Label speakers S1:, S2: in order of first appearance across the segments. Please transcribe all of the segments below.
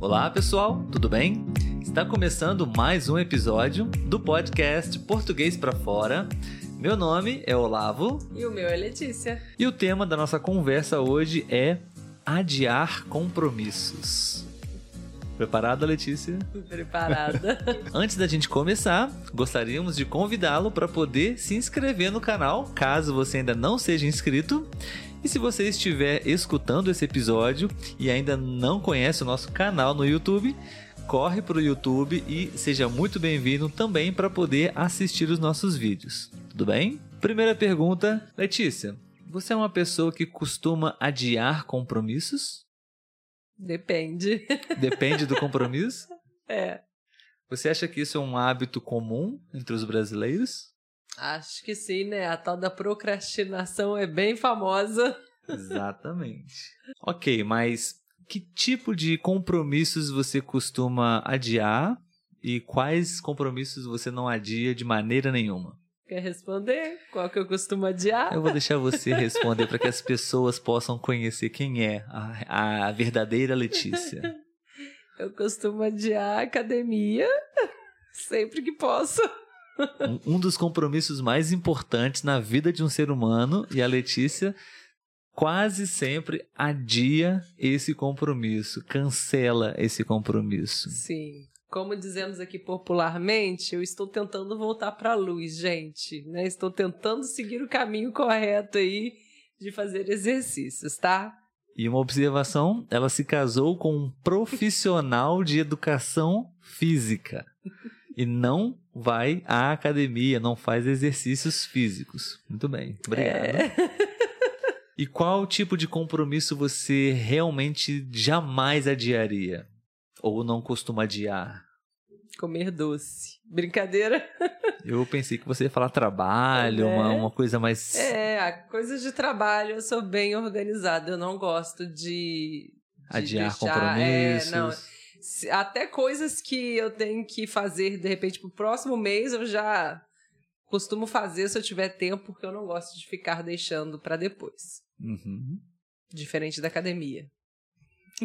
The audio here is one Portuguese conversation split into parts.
S1: Olá, pessoal, tudo bem? Está começando mais um episódio do podcast Português para Fora. Meu nome é Olavo.
S2: E o meu é Letícia.
S1: E o tema da nossa conversa hoje é adiar compromissos. Preparada, Letícia?
S2: Preparada.
S1: Antes da gente começar, gostaríamos de convidá-lo para poder se inscrever no canal, caso você ainda não seja inscrito. E se você estiver escutando esse episódio e ainda não conhece o nosso canal no YouTube, corre para o YouTube e seja muito bem-vindo também para poder assistir os nossos vídeos. Tudo bem? Primeira pergunta, Letícia. Você é uma pessoa que costuma adiar compromissos?
S2: Depende.
S1: Depende do compromisso?
S2: É.
S1: Você acha que isso é um hábito comum entre os brasileiros?
S2: Acho que sim, né? A tal da procrastinação é bem famosa.
S1: Exatamente. ok, mas que tipo de compromissos você costuma adiar e quais compromissos você não adia de maneira nenhuma?
S2: Quer responder? Qual que eu costumo adiar?
S1: Eu vou deixar você responder para que as pessoas possam conhecer quem é a, a verdadeira Letícia.
S2: Eu costumo adiar a academia sempre que posso.
S1: Um, um dos compromissos mais importantes na vida de um ser humano e a Letícia quase sempre adia esse compromisso, cancela esse compromisso.
S2: Sim. Como dizemos aqui popularmente, eu estou tentando voltar para a luz, gente. Né? Estou tentando seguir o caminho correto aí de fazer exercícios, tá?
S1: E uma observação: ela se casou com um profissional de educação física e não vai à academia, não faz exercícios físicos. Muito bem, obrigado. É... e qual tipo de compromisso você realmente jamais adiaria? Ou não costuma adiar?
S2: Comer doce. Brincadeira?
S1: Eu pensei que você ia falar trabalho, é. uma, uma coisa mais.
S2: É, coisas de trabalho eu sou bem organizada. Eu não gosto de. de
S1: Adiar deixar, compromissos. É, não.
S2: Até coisas que eu tenho que fazer, de repente, pro próximo mês, eu já costumo fazer se eu tiver tempo, porque eu não gosto de ficar deixando para depois.
S1: Uhum.
S2: Diferente da academia.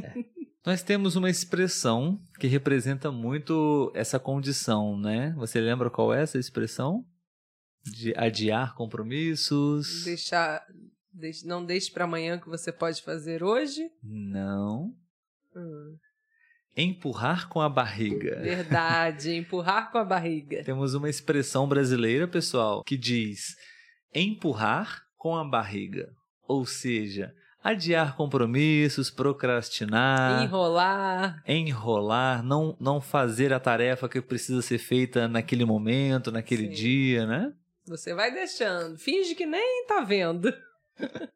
S1: É. Nós temos uma expressão que representa muito essa condição, né? Você lembra qual é essa expressão? De adiar compromissos.
S2: Deixar. Não deixe para amanhã o que você pode fazer hoje?
S1: Não. Empurrar com a barriga.
S2: Verdade, empurrar com a barriga.
S1: Temos uma expressão brasileira, pessoal, que diz empurrar com a barriga. Ou seja, adiar compromissos, procrastinar,
S2: enrolar,
S1: enrolar, não não fazer a tarefa que precisa ser feita naquele momento, naquele Sim. dia, né?
S2: Você vai deixando, finge que nem tá vendo.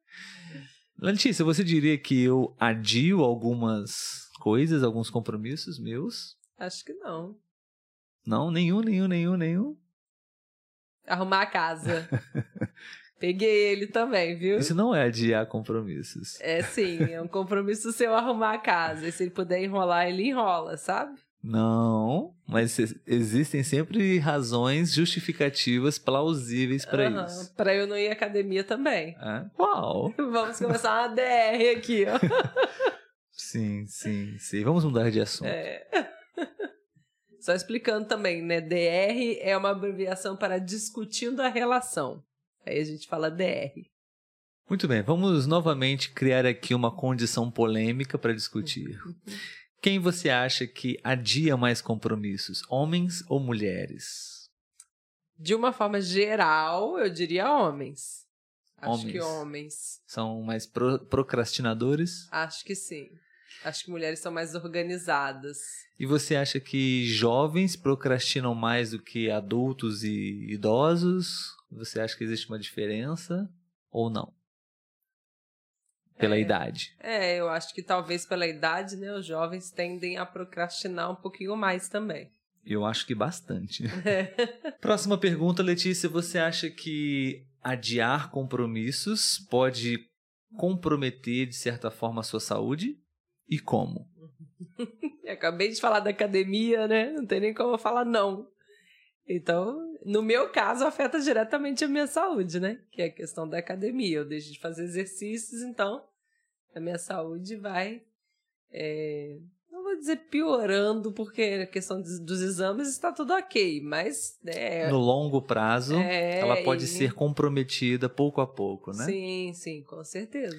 S1: Letícia, você diria que eu adio algumas coisas, alguns compromissos meus?
S2: Acho que não.
S1: Não, nenhum, nenhum, nenhum, nenhum.
S2: Arrumar a casa. Peguei ele também, viu?
S1: Isso não é adiar compromissos.
S2: É sim, é um compromisso seu arrumar a casa. E se ele puder enrolar, ele enrola, sabe?
S1: Não, mas existem sempre razões justificativas plausíveis para uhum, isso.
S2: Para eu não ir à academia também.
S1: É? Uau!
S2: Vamos começar uma DR aqui, ó.
S1: sim, sim, sim. Vamos mudar de assunto.
S2: É. Só explicando também, né? DR é uma abreviação para discutindo a relação. Aí a gente fala DR.
S1: Muito bem, vamos novamente criar aqui uma condição polêmica para discutir. Quem você acha que adia mais compromissos, homens ou mulheres?
S2: De uma forma geral, eu diria homens. Acho
S1: homens.
S2: que homens.
S1: São mais pro procrastinadores?
S2: Acho que sim. Acho que mulheres são mais organizadas.
S1: E você acha que jovens procrastinam mais do que adultos e idosos? Você acha que existe uma diferença ou não? Pela
S2: é,
S1: idade.
S2: É, eu acho que talvez pela idade, né, os jovens tendem a procrastinar um pouquinho mais também.
S1: Eu acho que bastante. É. Próxima pergunta, Letícia. Você acha que adiar compromissos pode comprometer, de certa forma, a sua saúde? E como?
S2: acabei de falar da academia, né? Não tem nem como eu falar não. Então, no meu caso, afeta diretamente a minha saúde, né? Que é a questão da academia. Eu deixo de fazer exercícios, então a minha saúde vai. É, não vou dizer piorando, porque a questão dos exames está tudo ok, mas.
S1: Né, no longo prazo, é, ela pode e... ser comprometida pouco a pouco, né?
S2: Sim, sim, com certeza.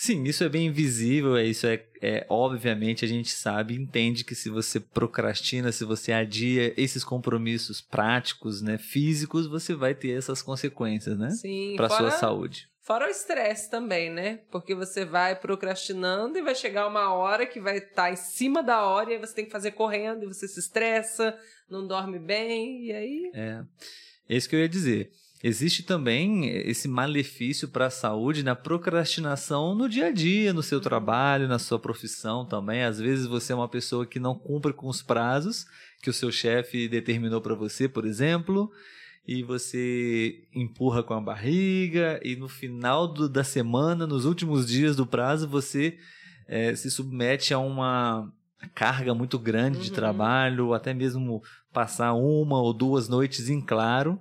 S1: Sim, isso é bem visível, é isso é, é obviamente a gente sabe, entende que se você procrastina, se você adia esses compromissos práticos, né, físicos, você vai ter essas consequências, né?
S2: Sim,
S1: para sua saúde.
S2: Fora o estresse também, né? Porque você vai procrastinando e vai chegar uma hora que vai estar tá em cima da hora e aí você tem que fazer correndo e você se estressa, não dorme bem e aí.
S1: É. É isso que eu ia dizer. Existe também esse malefício para a saúde na procrastinação no dia a dia, no seu trabalho, na sua profissão também. Às vezes você é uma pessoa que não cumpre com os prazos que o seu chefe determinou para você, por exemplo, e você empurra com a barriga, e no final do, da semana, nos últimos dias do prazo, você é, se submete a uma carga muito grande uhum. de trabalho, até mesmo passar uma ou duas noites em claro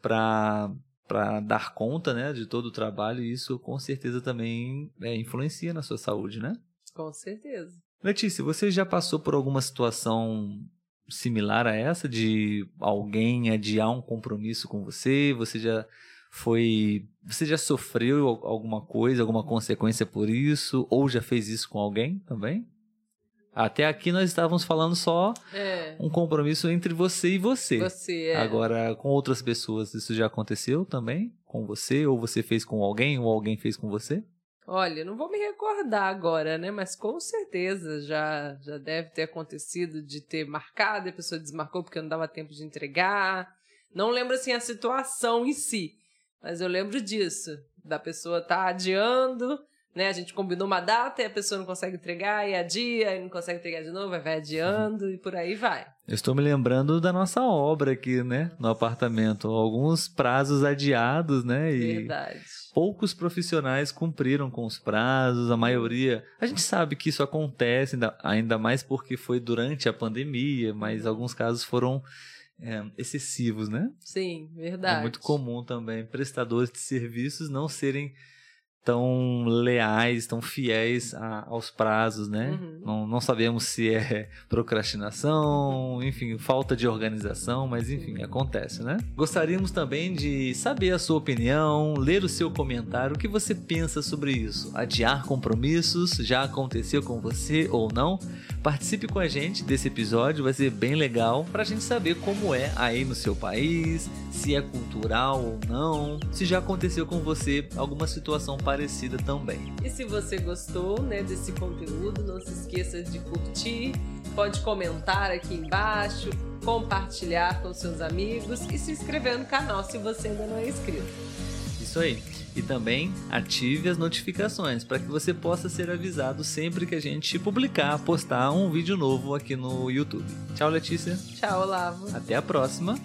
S1: para para dar conta né, de todo o trabalho e isso com certeza também é, influencia na sua saúde, né?
S2: Com certeza.
S1: Letícia, você já passou por alguma situação similar a essa de alguém adiar um compromisso com você? Você já foi, você já sofreu alguma coisa, alguma consequência por isso ou já fez isso com alguém também? Até aqui nós estávamos falando só é. um compromisso entre você e você.
S2: Você, é.
S1: Agora, com outras pessoas, isso já aconteceu também? Com você? Ou você fez com alguém? Ou alguém fez com você?
S2: Olha, não vou me recordar agora, né? Mas com certeza já, já deve ter acontecido de ter marcado e a pessoa desmarcou porque não dava tempo de entregar. Não lembro assim a situação em si, mas eu lembro disso. Da pessoa estar tá adiando né? A gente combinou uma data e a pessoa não consegue entregar, e adia, e não consegue entregar de novo, vai adiando e por aí vai.
S1: Eu estou me lembrando da nossa obra aqui, né? No apartamento. Alguns prazos adiados, né?
S2: E Verdade.
S1: Poucos profissionais cumpriram com os prazos, a maioria. A gente sabe que isso acontece, ainda mais porque foi durante a pandemia, mas alguns casos foram. É, excessivos, né?
S2: Sim, verdade.
S1: É muito comum também prestadores de serviços não serem tão leais, tão fiéis a, aos prazos, né? Uhum. Não, não, sabemos se é procrastinação, enfim, falta de organização, mas enfim, acontece, né? Gostaríamos também de saber a sua opinião, ler o seu comentário, o que você pensa sobre isso? Adiar compromissos já aconteceu com você ou não? Participe com a gente desse episódio, vai ser bem legal para a gente saber como é aí no seu país, se é cultural ou não, se já aconteceu com você alguma situação parecida parecida também.
S2: E se você gostou né, desse conteúdo, não se esqueça de curtir, pode comentar aqui embaixo, compartilhar com seus amigos e se inscrever no canal se você ainda não é inscrito.
S1: Isso aí. E também ative as notificações para que você possa ser avisado sempre que a gente publicar, postar um vídeo novo aqui no YouTube. Tchau, Letícia.
S2: Tchau, Olavo.
S1: Até a próxima.